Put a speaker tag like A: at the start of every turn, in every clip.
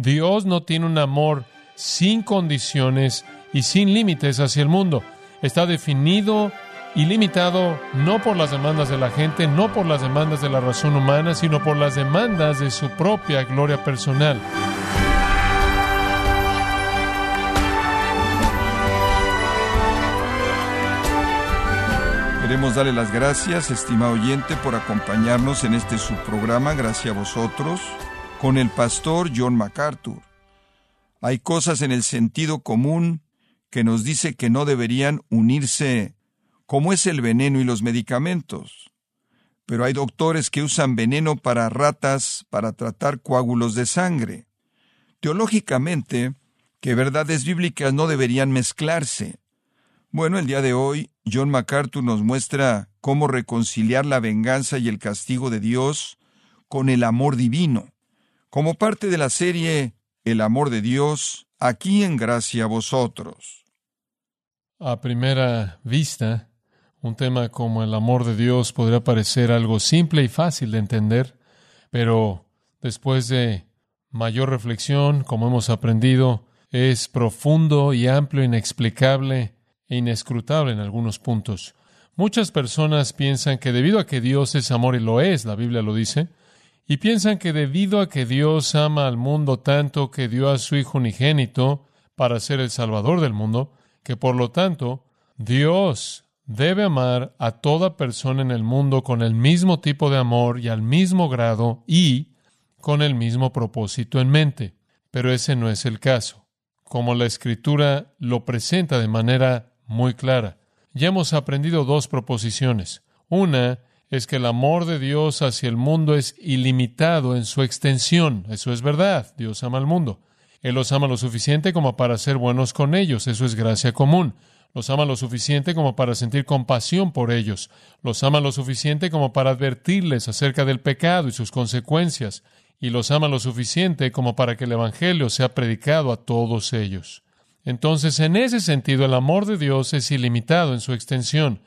A: Dios no tiene un amor sin condiciones y sin límites hacia el mundo. Está definido y limitado no por las demandas de la gente, no por las demandas de la razón humana, sino por las demandas de su propia gloria personal.
B: Queremos darle las gracias, estimado oyente, por acompañarnos en este subprograma, gracias a vosotros, con el pastor John MacArthur. Hay cosas en el sentido común que nos dice que no deberían unirse, como es el veneno y los medicamentos. Pero hay doctores que usan veneno para ratas para tratar coágulos de sangre. Teológicamente, que verdades bíblicas no deberían mezclarse. Bueno, el día de hoy John MacArthur nos muestra cómo reconciliar la venganza y el castigo de Dios con el amor divino, como parte de la serie El amor de Dios, aquí en gracia a vosotros.
A: A primera vista, un tema como el amor de Dios podría parecer algo simple y fácil de entender, pero después de mayor reflexión, como hemos aprendido, es profundo y amplio, inexplicable e inescrutable en algunos puntos. Muchas personas piensan que debido a que Dios es amor y lo es, la Biblia lo dice, y piensan que debido a que Dios ama al mundo tanto que dio a su Hijo unigénito para ser el Salvador del mundo, que por lo tanto Dios debe amar a toda persona en el mundo con el mismo tipo de amor y al mismo grado y con el mismo propósito en mente. Pero ese no es el caso. Como la Escritura lo presenta de manera muy clara. Ya hemos aprendido dos proposiciones. Una es que el amor de Dios hacia el mundo es ilimitado en su extensión. Eso es verdad. Dios ama al mundo. Él los ama lo suficiente como para ser buenos con ellos. Eso es gracia común. Los ama lo suficiente como para sentir compasión por ellos. Los ama lo suficiente como para advertirles acerca del pecado y sus consecuencias. Y los ama lo suficiente como para que el Evangelio sea predicado a todos ellos. Entonces, en ese sentido, el amor de Dios es ilimitado en su extensión,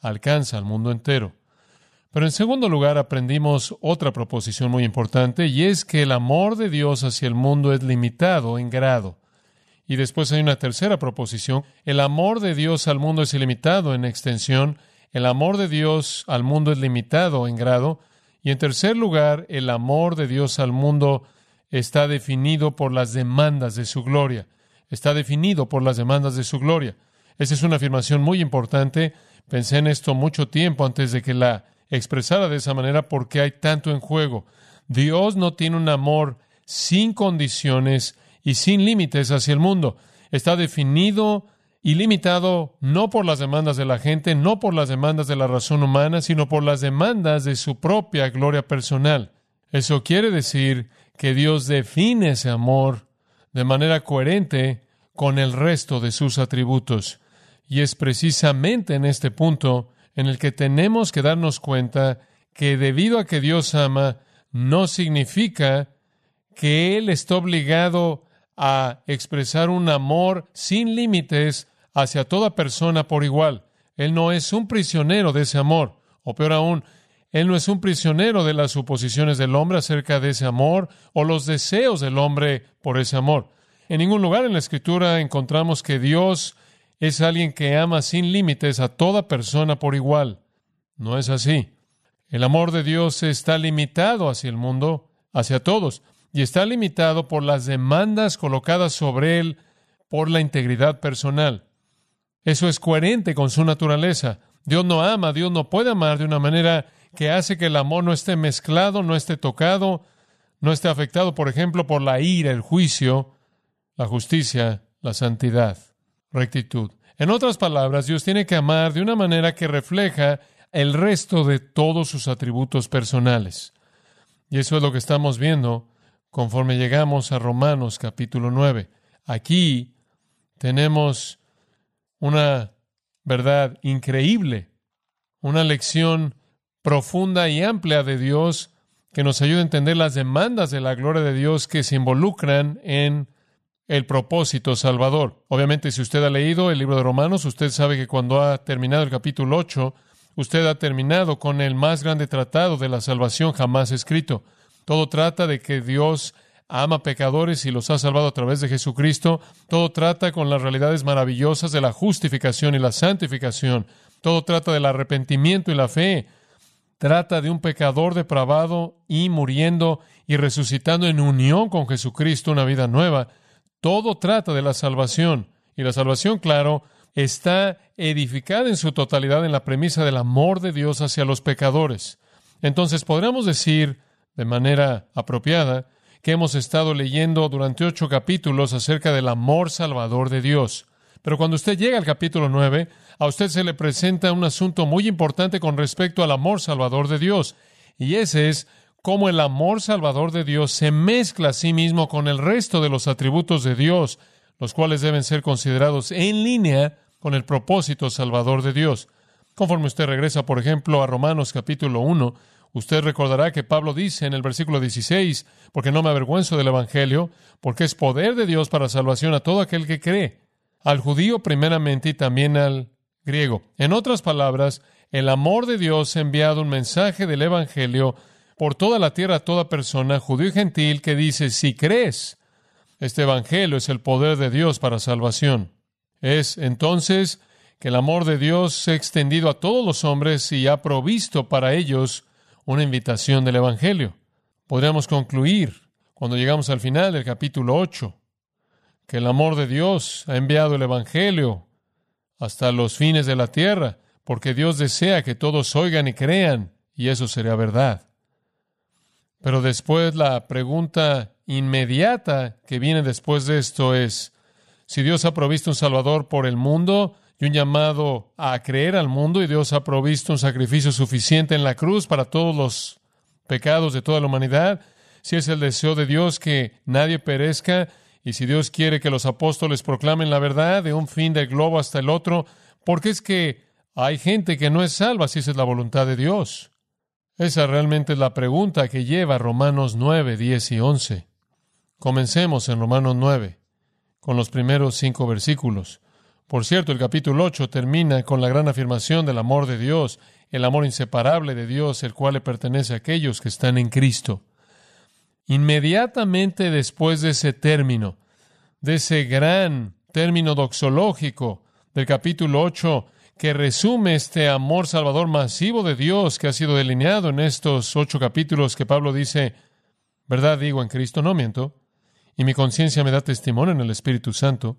A: alcanza al mundo entero. Pero en segundo lugar, aprendimos otra proposición muy importante, y es que el amor de Dios hacia el mundo es limitado en grado. Y después hay una tercera proposición, el amor de Dios al mundo es ilimitado en extensión, el amor de Dios al mundo es limitado en grado, y en tercer lugar, el amor de Dios al mundo está definido por las demandas de su gloria está definido por las demandas de su gloria. Esa es una afirmación muy importante. Pensé en esto mucho tiempo antes de que la expresara de esa manera porque hay tanto en juego. Dios no tiene un amor sin condiciones y sin límites hacia el mundo. Está definido y limitado no por las demandas de la gente, no por las demandas de la razón humana, sino por las demandas de su propia gloria personal. Eso quiere decir que Dios define ese amor de manera coherente con el resto de sus atributos. Y es precisamente en este punto en el que tenemos que darnos cuenta que debido a que Dios ama, no significa que Él está obligado a expresar un amor sin límites hacia toda persona por igual. Él no es un prisionero de ese amor, o peor aún, Él no es un prisionero de las suposiciones del hombre acerca de ese amor o los deseos del hombre por ese amor. En ningún lugar en la Escritura encontramos que Dios es alguien que ama sin límites a toda persona por igual. No es así. El amor de Dios está limitado hacia el mundo, hacia todos, y está limitado por las demandas colocadas sobre él por la integridad personal. Eso es coherente con su naturaleza. Dios no ama, Dios no puede amar de una manera que hace que el amor no esté mezclado, no esté tocado, no esté afectado, por ejemplo, por la ira, el juicio, la justicia, la santidad, rectitud. En otras palabras, Dios tiene que amar de una manera que refleja el resto de todos sus atributos personales. Y eso es lo que estamos viendo conforme llegamos a Romanos capítulo 9. Aquí tenemos una verdad increíble, una lección profunda y amplia de Dios que nos ayuda a entender las demandas de la gloria de Dios que se involucran en el propósito salvador. Obviamente, si usted ha leído el libro de Romanos, usted sabe que cuando ha terminado el capítulo 8, usted ha terminado con el más grande tratado de la salvación jamás escrito. Todo trata de que Dios ama pecadores y los ha salvado a través de Jesucristo. Todo trata con las realidades maravillosas de la justificación y la santificación. Todo trata del arrepentimiento y la fe. Trata de un pecador depravado y muriendo y resucitando en unión con Jesucristo una vida nueva. Todo trata de la salvación. Y la salvación, claro, está edificada en su totalidad en la premisa del amor de Dios hacia los pecadores. Entonces podríamos decir de manera apropiada que hemos estado leyendo durante ocho capítulos acerca del amor salvador de Dios. Pero cuando usted llega al capítulo nueve, a usted se le presenta un asunto muy importante con respecto al amor salvador de Dios. Y ese es cómo el amor salvador de Dios se mezcla a sí mismo con el resto de los atributos de Dios, los cuales deben ser considerados en línea con el propósito salvador de Dios. Conforme usted regresa, por ejemplo, a Romanos capítulo 1, Usted recordará que Pablo dice en el versículo 16, porque no me avergüenzo del Evangelio, porque es poder de Dios para salvación a todo aquel que cree, al judío primeramente y también al griego. En otras palabras, el amor de Dios ha enviado un mensaje del Evangelio por toda la tierra toda persona, judío y gentil, que dice, si crees, este Evangelio es el poder de Dios para salvación. Es entonces que el amor de Dios se ha extendido a todos los hombres y ha provisto para ellos una invitación del Evangelio. Podríamos concluir, cuando llegamos al final del capítulo 8, que el amor de Dios ha enviado el Evangelio hasta los fines de la tierra, porque Dios desea que todos oigan y crean, y eso sería verdad. Pero después la pregunta inmediata que viene después de esto es, si Dios ha provisto un Salvador por el mundo, y un llamado a creer al mundo y Dios ha provisto un sacrificio suficiente en la cruz para todos los pecados de toda la humanidad. Si es el deseo de Dios que nadie perezca y si Dios quiere que los apóstoles proclamen la verdad de un fin del globo hasta el otro, porque es que hay gente que no es salva si esa es la voluntad de Dios. Esa realmente es la pregunta que lleva Romanos 9, 10 y 11. Comencemos en Romanos 9, con los primeros cinco versículos. Por cierto, el capítulo 8 termina con la gran afirmación del amor de Dios, el amor inseparable de Dios, el cual le pertenece a aquellos que están en Cristo. Inmediatamente después de ese término, de ese gran término doxológico del capítulo 8, que resume este amor salvador masivo de Dios que ha sido delineado en estos ocho capítulos que Pablo dice, verdad digo en Cristo, no miento, y mi conciencia me da testimonio en el Espíritu Santo,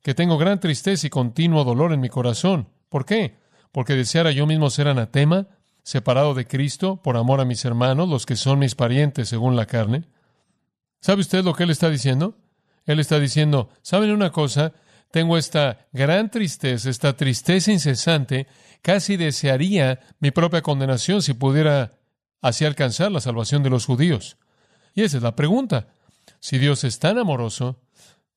A: que tengo gran tristeza y continuo dolor en mi corazón. ¿Por qué? Porque deseara yo mismo ser anatema, separado de Cristo, por amor a mis hermanos, los que son mis parientes según la carne. ¿Sabe usted lo que él está diciendo? Él está diciendo, ¿saben una cosa? Tengo esta gran tristeza, esta tristeza incesante, casi desearía mi propia condenación si pudiera así alcanzar la salvación de los judíos. Y esa es la pregunta. Si Dios es tan amoroso,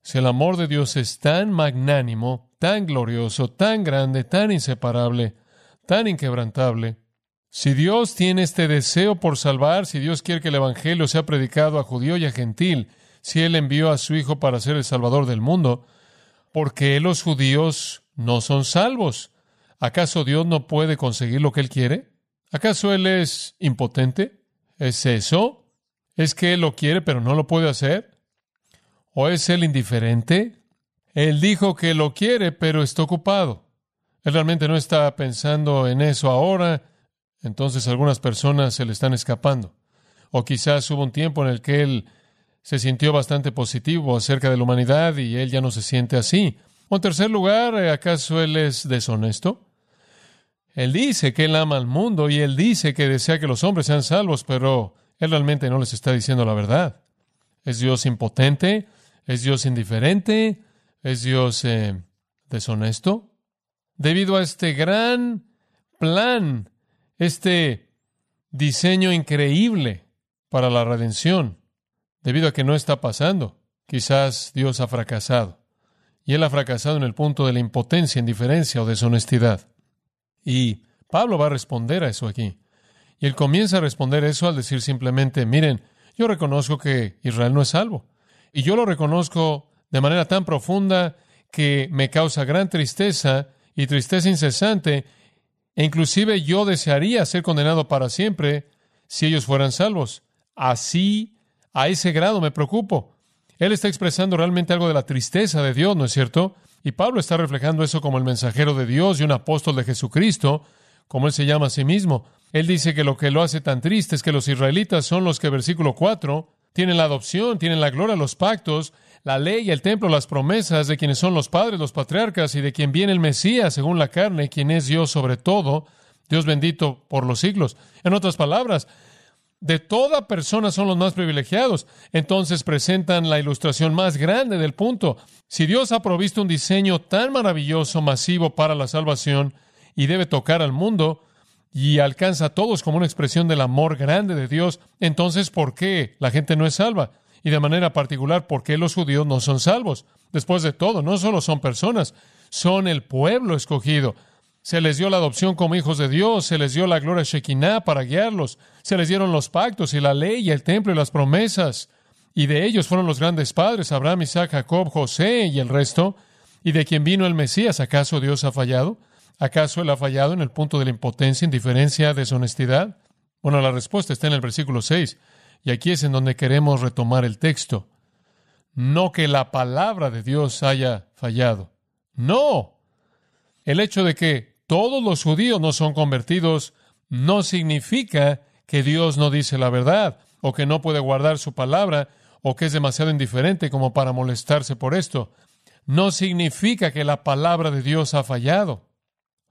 A: si el amor de Dios es tan magnánimo, tan glorioso, tan grande, tan inseparable, tan inquebrantable, si Dios tiene este deseo por salvar, si Dios quiere que el Evangelio sea predicado a judío y a gentil, si Él envió a su Hijo para ser el Salvador del mundo, ¿por qué los judíos no son salvos? ¿Acaso Dios no puede conseguir lo que Él quiere? ¿Acaso Él es impotente? ¿Es eso? ¿Es que Él lo quiere pero no lo puede hacer? ¿O es él indiferente? Él dijo que lo quiere, pero está ocupado. Él realmente no está pensando en eso ahora, entonces algunas personas se le están escapando. O quizás hubo un tiempo en el que él se sintió bastante positivo acerca de la humanidad y él ya no se siente así. En tercer lugar, ¿acaso él es deshonesto? Él dice que él ama al mundo y él dice que desea que los hombres sean salvos, pero él realmente no les está diciendo la verdad. ¿Es Dios impotente? ¿Es Dios indiferente? ¿Es Dios eh, deshonesto? Debido a este gran plan, este diseño increíble para la redención, debido a que no está pasando, quizás Dios ha fracasado. Y Él ha fracasado en el punto de la impotencia, indiferencia o deshonestidad. Y Pablo va a responder a eso aquí. Y él comienza a responder eso al decir simplemente, miren, yo reconozco que Israel no es salvo. Y yo lo reconozco de manera tan profunda que me causa gran tristeza y tristeza incesante, e inclusive yo desearía ser condenado para siempre si ellos fueran salvos. Así A ese grado me preocupo. Él está expresando realmente algo de la tristeza de Dios, ¿no es cierto? Y Pablo está reflejando eso como el mensajero de Dios y un apóstol de Jesucristo, como él se llama a sí mismo. Él dice que lo que lo hace tan triste es que los israelitas son los que, versículo 4, tienen la adopción, tienen la gloria, los pactos, la ley, el templo, las promesas de quienes son los padres, los patriarcas y de quien viene el Mesías según la carne, quien es Dios sobre todo, Dios bendito por los siglos. En otras palabras, de toda persona son los más privilegiados. Entonces presentan la ilustración más grande del punto. Si Dios ha provisto un diseño tan maravilloso, masivo para la salvación y debe tocar al mundo y alcanza a todos como una expresión del amor grande de Dios, entonces ¿por qué la gente no es salva? Y de manera particular, ¿por qué los judíos no son salvos? Después de todo, no solo son personas, son el pueblo escogido. Se les dio la adopción como hijos de Dios, se les dio la gloria Shekinah para guiarlos, se les dieron los pactos y la ley y el templo y las promesas. Y de ellos fueron los grandes padres, Abraham, Isaac, Jacob, José y el resto. ¿Y de quien vino el Mesías? ¿Acaso Dios ha fallado? ¿Acaso él ha fallado en el punto de la impotencia, indiferencia, deshonestidad? Bueno, la respuesta está en el versículo 6. Y aquí es en donde queremos retomar el texto. No que la palabra de Dios haya fallado. No. El hecho de que todos los judíos no son convertidos, no significa que Dios no dice la verdad, o que no puede guardar su palabra, o que es demasiado indiferente como para molestarse por esto. No significa que la palabra de Dios ha fallado.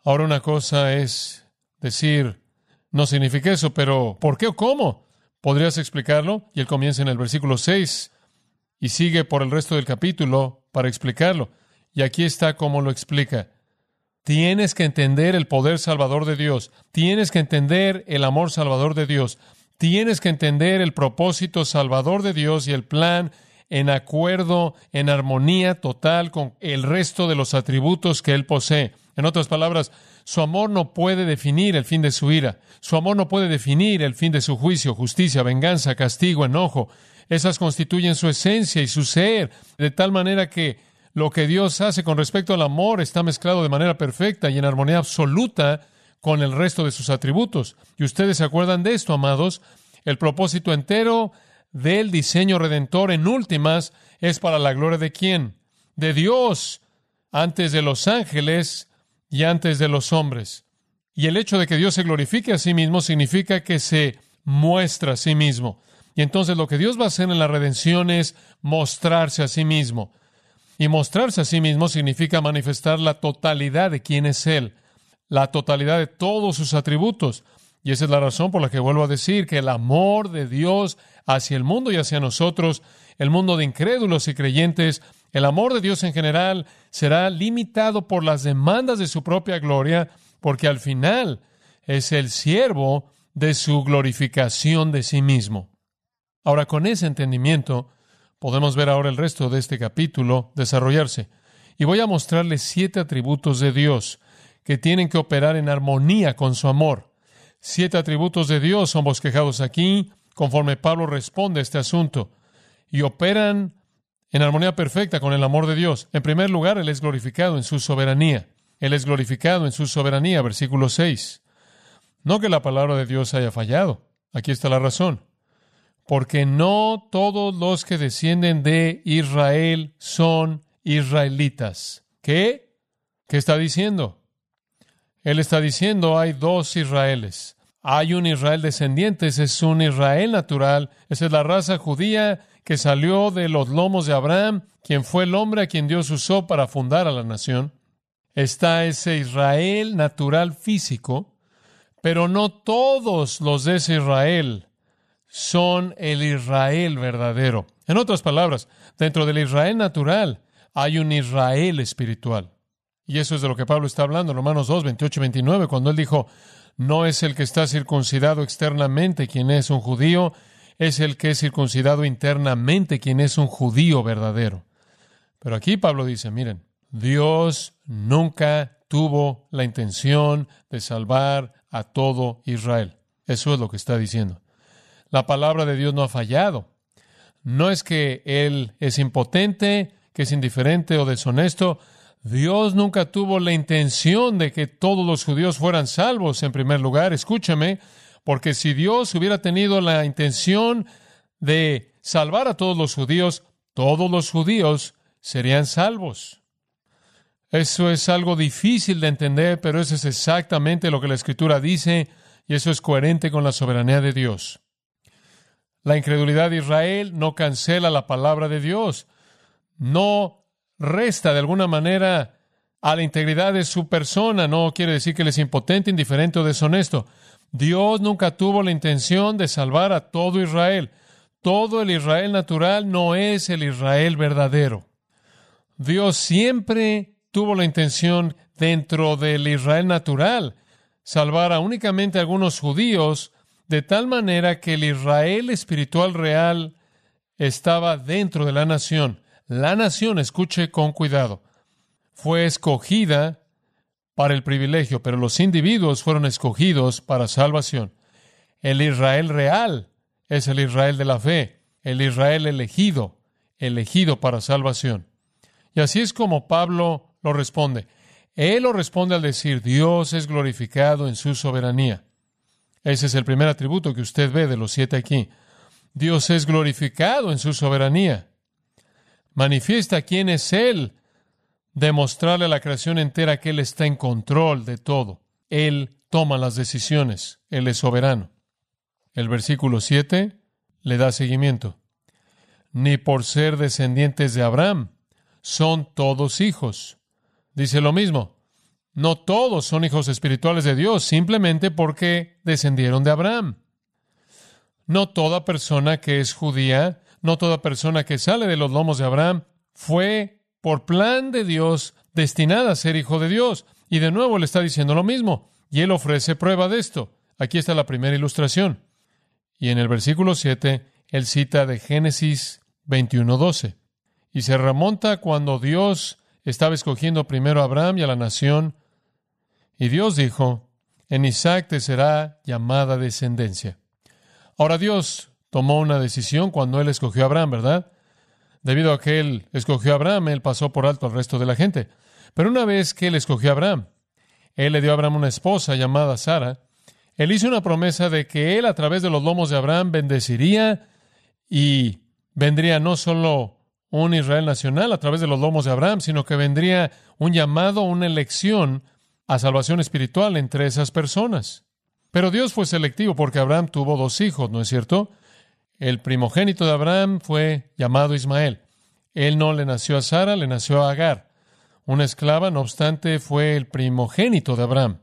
A: Ahora una cosa es decir, no significa eso, pero ¿por qué o cómo? ¿Podrías explicarlo? Y él comienza en el versículo 6 y sigue por el resto del capítulo para explicarlo. Y aquí está cómo lo explica. Tienes que entender el poder salvador de Dios. Tienes que entender el amor salvador de Dios. Tienes que entender el propósito salvador de Dios y el plan en acuerdo, en armonía total con el resto de los atributos que Él posee. En otras palabras, su amor no puede definir el fin de su ira. Su amor no puede definir el fin de su juicio, justicia, venganza, castigo, enojo. Esas constituyen su esencia y su ser, de tal manera que lo que Dios hace con respecto al amor está mezclado de manera perfecta y en armonía absoluta con el resto de sus atributos. Y ustedes se acuerdan de esto, amados. El propósito entero del diseño redentor en últimas es para la gloria de quién? De Dios, antes de los ángeles y antes de los hombres. Y el hecho de que Dios se glorifique a sí mismo significa que se muestra a sí mismo. Y entonces lo que Dios va a hacer en la redención es mostrarse a sí mismo. Y mostrarse a sí mismo significa manifestar la totalidad de quién es Él, la totalidad de todos sus atributos. Y esa es la razón por la que vuelvo a decir que el amor de Dios hacia el mundo y hacia nosotros, el mundo de incrédulos y creyentes, el amor de Dios en general será limitado por las demandas de su propia gloria, porque al final es el siervo de su glorificación de sí mismo. Ahora, con ese entendimiento, Podemos ver ahora el resto de este capítulo desarrollarse. Y voy a mostrarles siete atributos de Dios que tienen que operar en armonía con su amor. Siete atributos de Dios son bosquejados aquí conforme Pablo responde a este asunto y operan en armonía perfecta con el amor de Dios. En primer lugar, Él es glorificado en su soberanía. Él es glorificado en su soberanía, versículo 6. No que la palabra de Dios haya fallado. Aquí está la razón porque no todos los que descienden de Israel son israelitas. ¿Qué? ¿Qué está diciendo? Él está diciendo hay dos Israeles. Hay un Israel descendiente, ese es un Israel natural, esa es la raza judía que salió de los lomos de Abraham, quien fue el hombre a quien Dios usó para fundar a la nación. Está ese Israel natural físico, pero no todos los de ese Israel son el Israel verdadero. En otras palabras, dentro del Israel natural hay un Israel espiritual. Y eso es de lo que Pablo está hablando en Romanos 2, 28 y 29, cuando él dijo, no es el que está circuncidado externamente quien es un judío, es el que es circuncidado internamente quien es un judío verdadero. Pero aquí Pablo dice, miren, Dios nunca tuvo la intención de salvar a todo Israel. Eso es lo que está diciendo. La palabra de Dios no ha fallado. No es que Él es impotente, que es indiferente o deshonesto. Dios nunca tuvo la intención de que todos los judíos fueran salvos en primer lugar. Escúchame, porque si Dios hubiera tenido la intención de salvar a todos los judíos, todos los judíos serían salvos. Eso es algo difícil de entender, pero eso es exactamente lo que la Escritura dice y eso es coherente con la soberanía de Dios. La incredulidad de Israel no cancela la palabra de Dios, no resta de alguna manera a la integridad de su persona, no quiere decir que él es impotente, indiferente o deshonesto. Dios nunca tuvo la intención de salvar a todo Israel. Todo el Israel natural no es el Israel verdadero. Dios siempre tuvo la intención dentro del Israel natural salvar a únicamente a algunos judíos de tal manera que el Israel espiritual real estaba dentro de la nación. La nación, escuche con cuidado, fue escogida para el privilegio, pero los individuos fueron escogidos para salvación. El Israel real es el Israel de la fe, el Israel elegido, elegido para salvación. Y así es como Pablo lo responde. Él lo responde al decir, Dios es glorificado en su soberanía. Ese es el primer atributo que usted ve de los siete aquí. Dios es glorificado en su soberanía. Manifiesta quién es Él, demostrarle a la creación entera que Él está en control de todo. Él toma las decisiones. Él es soberano. El versículo 7 le da seguimiento. Ni por ser descendientes de Abraham son todos hijos. Dice lo mismo. No todos son hijos espirituales de Dios simplemente porque descendieron de Abraham. No toda persona que es judía, no toda persona que sale de los lomos de Abraham fue por plan de Dios destinada a ser hijo de Dios. Y de nuevo le está diciendo lo mismo. Y él ofrece prueba de esto. Aquí está la primera ilustración. Y en el versículo 7, él cita de Génesis 21:12. Y se remonta cuando Dios estaba escogiendo primero a Abraham y a la nación. Y Dios dijo, en Isaac te será llamada descendencia. Ahora Dios tomó una decisión cuando él escogió a Abraham, ¿verdad? Debido a que él escogió a Abraham, él pasó por alto al resto de la gente. Pero una vez que él escogió a Abraham, él le dio a Abraham una esposa llamada Sara, él hizo una promesa de que él a través de los lomos de Abraham bendeciría y vendría no solo un Israel nacional a través de los lomos de Abraham, sino que vendría un llamado, una elección a salvación espiritual entre esas personas. Pero Dios fue selectivo porque Abraham tuvo dos hijos, ¿no es cierto? El primogénito de Abraham fue llamado Ismael. Él no le nació a Sara, le nació a Agar. Una esclava, no obstante, fue el primogénito de Abraham.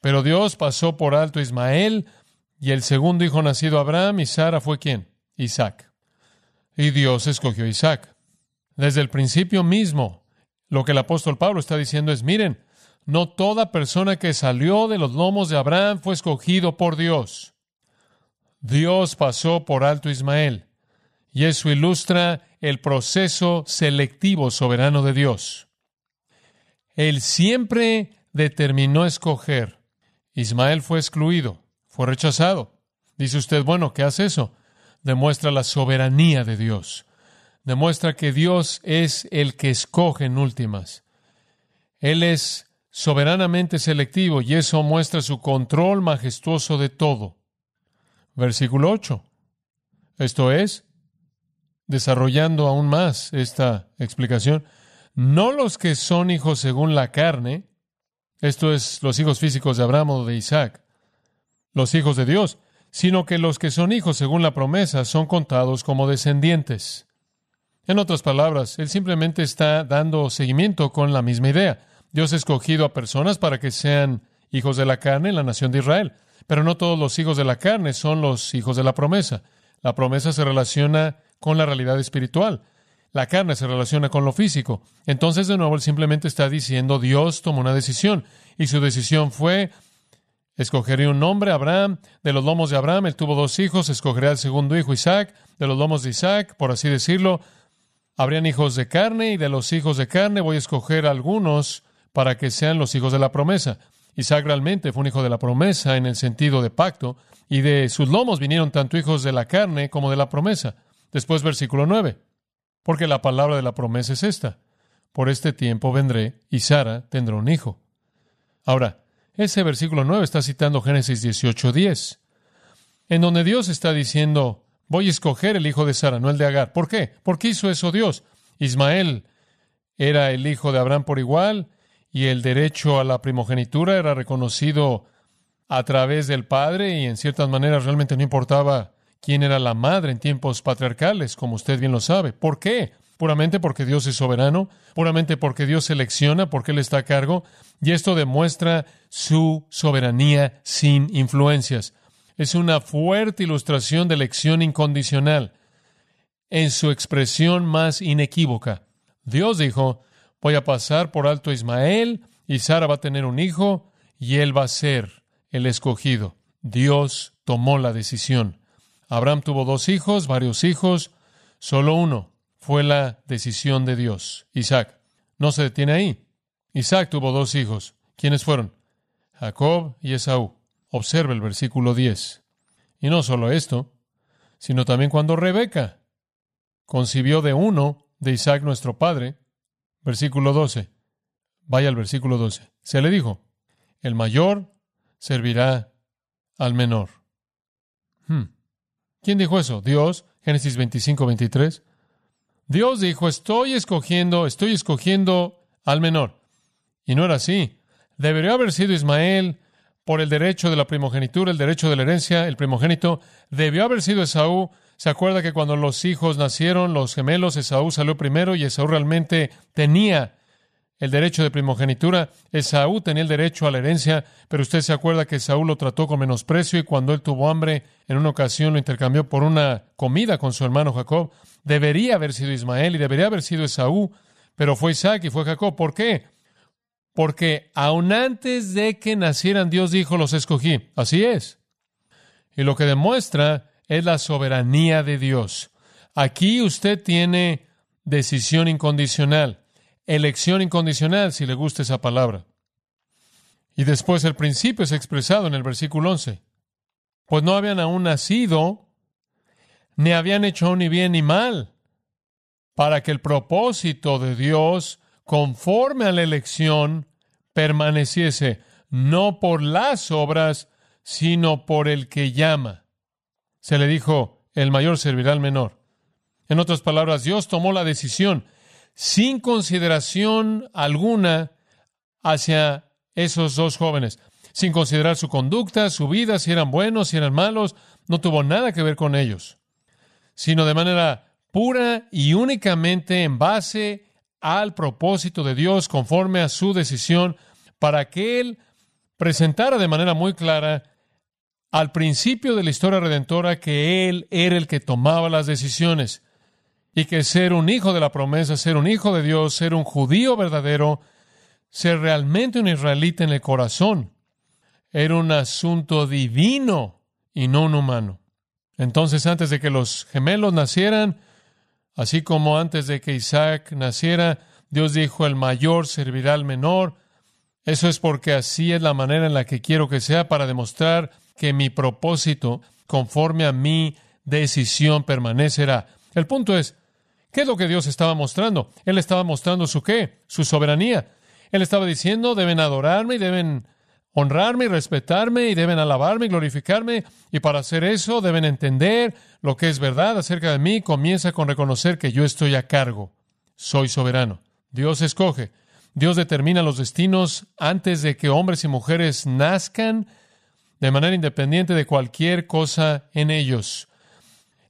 A: Pero Dios pasó por alto Ismael y el segundo hijo nacido Abraham y Sara fue quién? Isaac. Y Dios escogió a Isaac. Desde el principio mismo, lo que el apóstol Pablo está diciendo es, miren, no toda persona que salió de los lomos de Abraham fue escogido por Dios. Dios pasó por alto Ismael, y eso ilustra el proceso selectivo soberano de Dios. Él siempre determinó escoger. Ismael fue excluido, fue rechazado. Dice usted, bueno, ¿qué hace eso? Demuestra la soberanía de Dios demuestra que Dios es el que escoge en últimas. Él es soberanamente selectivo y eso muestra su control majestuoso de todo. Versículo 8. Esto es, desarrollando aún más esta explicación, no los que son hijos según la carne, esto es los hijos físicos de Abraham o de Isaac, los hijos de Dios, sino que los que son hijos según la promesa son contados como descendientes. En otras palabras, él simplemente está dando seguimiento con la misma idea. Dios ha escogido a personas para que sean hijos de la carne en la nación de Israel, pero no todos los hijos de la carne son los hijos de la promesa. La promesa se relaciona con la realidad espiritual. La carne se relaciona con lo físico. Entonces, de nuevo, él simplemente está diciendo, Dios tomó una decisión, y su decisión fue, escogeré un nombre, Abraham, de los lomos de Abraham, él tuvo dos hijos, escogeré al segundo hijo, Isaac, de los lomos de Isaac, por así decirlo, Habrían hijos de carne y de los hijos de carne voy a escoger algunos para que sean los hijos de la promesa. Isaac realmente fue un hijo de la promesa en el sentido de pacto, y de sus lomos vinieron tanto hijos de la carne como de la promesa. Después versículo 9, porque la palabra de la promesa es esta. Por este tiempo vendré y Sara tendrá un hijo. Ahora, ese versículo 9 está citando Génesis 18:10, en donde Dios está diciendo, voy a escoger el hijo de Sara, no el de Agar. ¿Por qué? ¿Por qué hizo eso Dios? Ismael era el hijo de Abraham por igual y el derecho a la primogenitura era reconocido a través del padre y en ciertas maneras realmente no importaba quién era la madre en tiempos patriarcales, como usted bien lo sabe. ¿Por qué? Puramente porque Dios es soberano, puramente porque Dios selecciona, porque Él está a cargo, y esto demuestra su soberanía sin influencias. Es una fuerte ilustración de elección incondicional en su expresión más inequívoca. Dios dijo, voy a pasar por alto a Ismael, y Sara va a tener un hijo, y él va a ser el escogido. Dios tomó la decisión. Abraham tuvo dos hijos, varios hijos, solo uno fue la decisión de Dios, Isaac. No se detiene ahí. Isaac tuvo dos hijos. ¿Quiénes fueron? Jacob y Esaú. Observe el versículo 10. Y no solo esto, sino también cuando Rebeca concibió de uno de Isaac nuestro padre, versículo 12. Vaya al versículo 12. Se le dijo, el mayor servirá al menor. Hmm. ¿Quién dijo eso? Dios, Génesis 25, 23. Dios dijo, estoy escogiendo, estoy escogiendo al menor. Y no era así. Debería haber sido Ismael por el derecho de la primogenitura, el derecho de la herencia, el primogénito. Debió haber sido Esaú. ¿Se acuerda que cuando los hijos nacieron, los gemelos, Esaú salió primero y Esaú realmente tenía el derecho de primogenitura. Esaú tenía el derecho a la herencia, pero usted se acuerda que Esaú lo trató con menosprecio y cuando él tuvo hambre, en una ocasión lo intercambió por una comida con su hermano Jacob. Debería haber sido Ismael y debería haber sido Esaú, pero fue Isaac y fue Jacob. ¿Por qué? Porque aun antes de que nacieran, Dios dijo, los escogí. Así es. Y lo que demuestra es la soberanía de Dios. Aquí usted tiene decisión incondicional elección incondicional, si le gusta esa palabra. Y después el principio es expresado en el versículo 11. Pues no habían aún nacido, ni habían hecho ni bien ni mal, para que el propósito de Dios, conforme a la elección, permaneciese, no por las obras, sino por el que llama. Se le dijo, el mayor servirá al menor. En otras palabras, Dios tomó la decisión sin consideración alguna hacia esos dos jóvenes, sin considerar su conducta, su vida, si eran buenos, si eran malos, no tuvo nada que ver con ellos, sino de manera pura y únicamente en base al propósito de Dios, conforme a su decisión, para que Él presentara de manera muy clara al principio de la historia redentora que Él era el que tomaba las decisiones y que ser un hijo de la promesa, ser un hijo de Dios, ser un judío verdadero, ser realmente un israelita en el corazón, era un asunto divino y no un humano. Entonces, antes de que los gemelos nacieran, así como antes de que Isaac naciera, Dios dijo, el mayor servirá al menor. Eso es porque así es la manera en la que quiero que sea para demostrar que mi propósito, conforme a mi decisión, permanecerá. El punto es, ¿Qué es lo que Dios estaba mostrando? Él estaba mostrando su qué, su soberanía. Él estaba diciendo, deben adorarme y deben honrarme y respetarme y deben alabarme y glorificarme. Y para hacer eso deben entender lo que es verdad acerca de mí. Comienza con reconocer que yo estoy a cargo. Soy soberano. Dios escoge. Dios determina los destinos antes de que hombres y mujeres nazcan de manera independiente de cualquier cosa en ellos.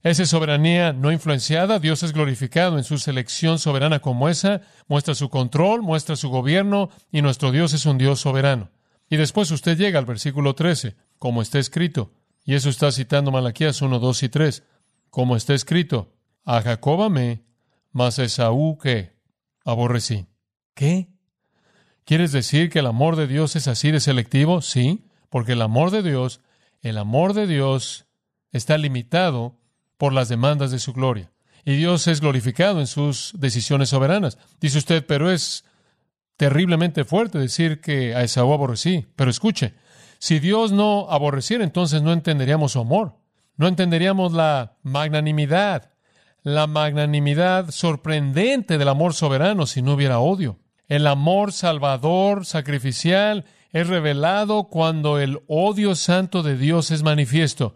A: Esa soberanía no influenciada, Dios es glorificado en su selección soberana como esa, muestra su control, muestra su gobierno, y nuestro Dios es un Dios soberano. Y después usted llega al versículo 13, como está escrito, y eso está citando Malaquías 1, 2 y 3, como está escrito, a Jacob amé, mas a Esaú que aborrecí. ¿Qué? ¿Quieres decir que el amor de Dios es así de selectivo? Sí, porque el amor de Dios, el amor de Dios está limitado por las demandas de su gloria. Y Dios es glorificado en sus decisiones soberanas. Dice usted, pero es terriblemente fuerte decir que a Esaú aborrecí. Pero escuche, si Dios no aborreciera, entonces no entenderíamos su amor. No entenderíamos la magnanimidad, la magnanimidad sorprendente del amor soberano si no hubiera odio. El amor salvador, sacrificial, es revelado cuando el odio santo de Dios es manifiesto.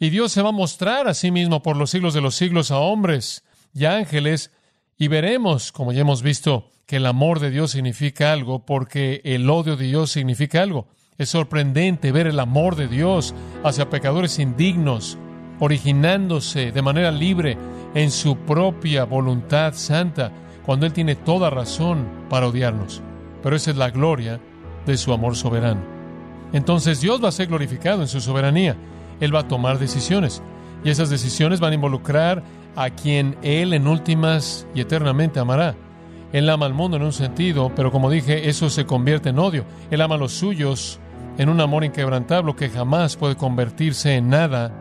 A: Y Dios se va a mostrar a sí mismo por los siglos de los siglos a hombres y ángeles, y veremos, como ya hemos visto, que el amor de Dios significa algo porque el odio de Dios significa algo. Es sorprendente ver el amor de Dios hacia pecadores indignos, originándose de manera libre en su propia voluntad santa, cuando Él tiene toda razón para odiarnos. Pero esa es la gloria de su amor soberano. Entonces Dios va a ser glorificado en su soberanía. Él va a tomar decisiones. Y esas decisiones van a involucrar a quien Él en últimas y eternamente amará. Él ama al mundo en un sentido, pero como dije, eso se convierte en odio. Él ama a los suyos en un amor inquebrantable que jamás puede convertirse en nada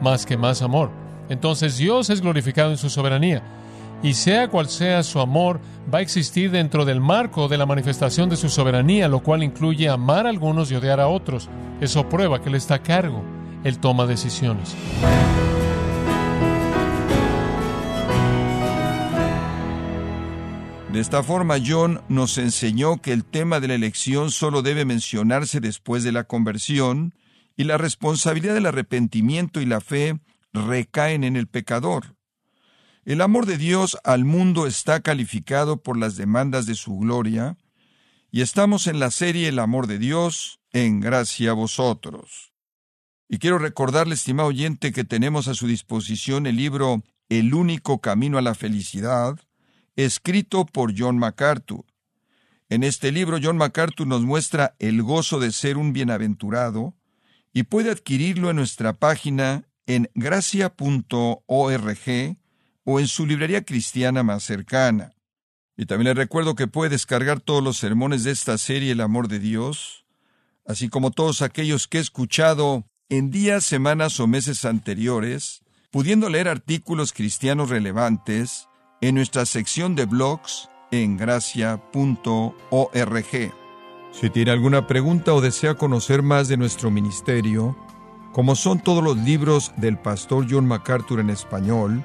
A: más que más amor. Entonces Dios es glorificado en su soberanía. Y sea cual sea su amor, va a existir dentro del marco de la manifestación de su soberanía, lo cual incluye amar a algunos y odiar a otros. Eso prueba que Él está a cargo. Él toma decisiones.
B: De esta forma, John nos enseñó que el tema de la elección solo debe mencionarse después de la conversión y la responsabilidad del arrepentimiento y la fe recaen en el pecador. El amor de Dios al mundo está calificado por las demandas de su gloria, y estamos en la serie El amor de Dios en gracia a vosotros. Y quiero recordarle, estimado oyente, que tenemos a su disposición el libro El único camino a la felicidad, escrito por John MacArthur. En este libro John MacArthur nos muestra el gozo de ser un bienaventurado y puede adquirirlo en nuestra página en gracia.org o en su librería cristiana más cercana. Y también le recuerdo que puede descargar todos los sermones de esta serie El amor de Dios, así como todos aquellos que he escuchado en días, semanas o meses anteriores, pudiendo leer artículos cristianos relevantes en nuestra sección de blogs en gracia.org. Si tiene alguna pregunta o desea conocer más de nuestro ministerio, como son todos los libros del pastor John MacArthur en español